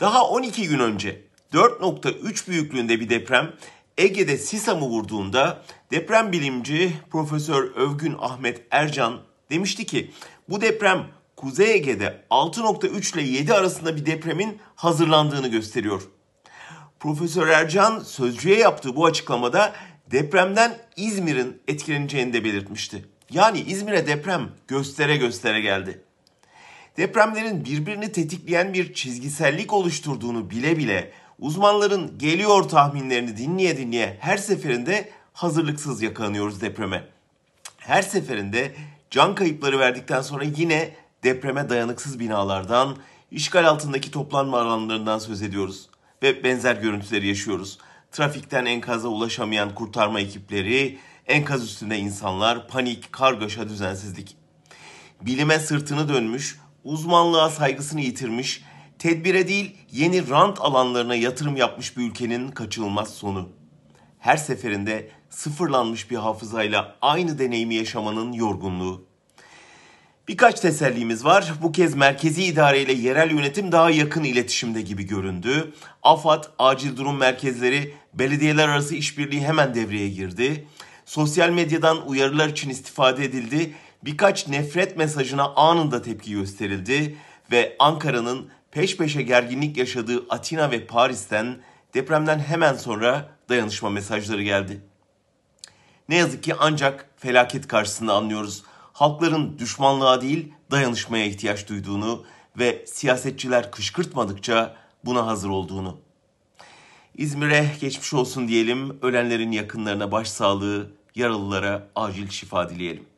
Daha 12 gün önce 4.3 büyüklüğünde bir deprem Ege'de Sisam'ı vurduğunda deprem bilimci Profesör Övgün Ahmet Ercan demişti ki bu deprem Kuzey Ege'de 6.3 ile 7 arasında bir depremin hazırlandığını gösteriyor. Profesör Ercan sözcüye yaptığı bu açıklamada depremden İzmir'in etkileneceğini de belirtmişti. Yani İzmir'e deprem göstere göstere geldi. Depremlerin birbirini tetikleyen bir çizgisellik oluşturduğunu bile bile uzmanların geliyor tahminlerini dinleye dinleye her seferinde hazırlıksız yakalanıyoruz depreme. Her seferinde can kayıpları verdikten sonra yine depreme dayanıksız binalardan, işgal altındaki toplanma alanlarından söz ediyoruz ve benzer görüntüleri yaşıyoruz. Trafikten enkaza ulaşamayan kurtarma ekipleri, enkaz üstünde insanlar, panik, kargaşa, düzensizlik. Bilime sırtını dönmüş, uzmanlığa saygısını yitirmiş, tedbire değil yeni rant alanlarına yatırım yapmış bir ülkenin kaçınılmaz sonu. Her seferinde sıfırlanmış bir hafızayla aynı deneyimi yaşamanın yorgunluğu. Birkaç tesellimiz var. Bu kez merkezi idare ile yerel yönetim daha yakın iletişimde gibi göründü. AFAD, acil durum merkezleri, belediyeler arası işbirliği hemen devreye girdi. Sosyal medyadan uyarılar için istifade edildi. Birkaç nefret mesajına anında tepki gösterildi ve Ankara'nın peş peşe gerginlik yaşadığı Atina ve Paris'ten depremden hemen sonra dayanışma mesajları geldi. Ne yazık ki ancak felaket karşısında anlıyoruz. Halkların düşmanlığa değil dayanışmaya ihtiyaç duyduğunu ve siyasetçiler kışkırtmadıkça buna hazır olduğunu. İzmir'e geçmiş olsun diyelim, ölenlerin yakınlarına başsağlığı, yaralılara acil şifa dileyelim.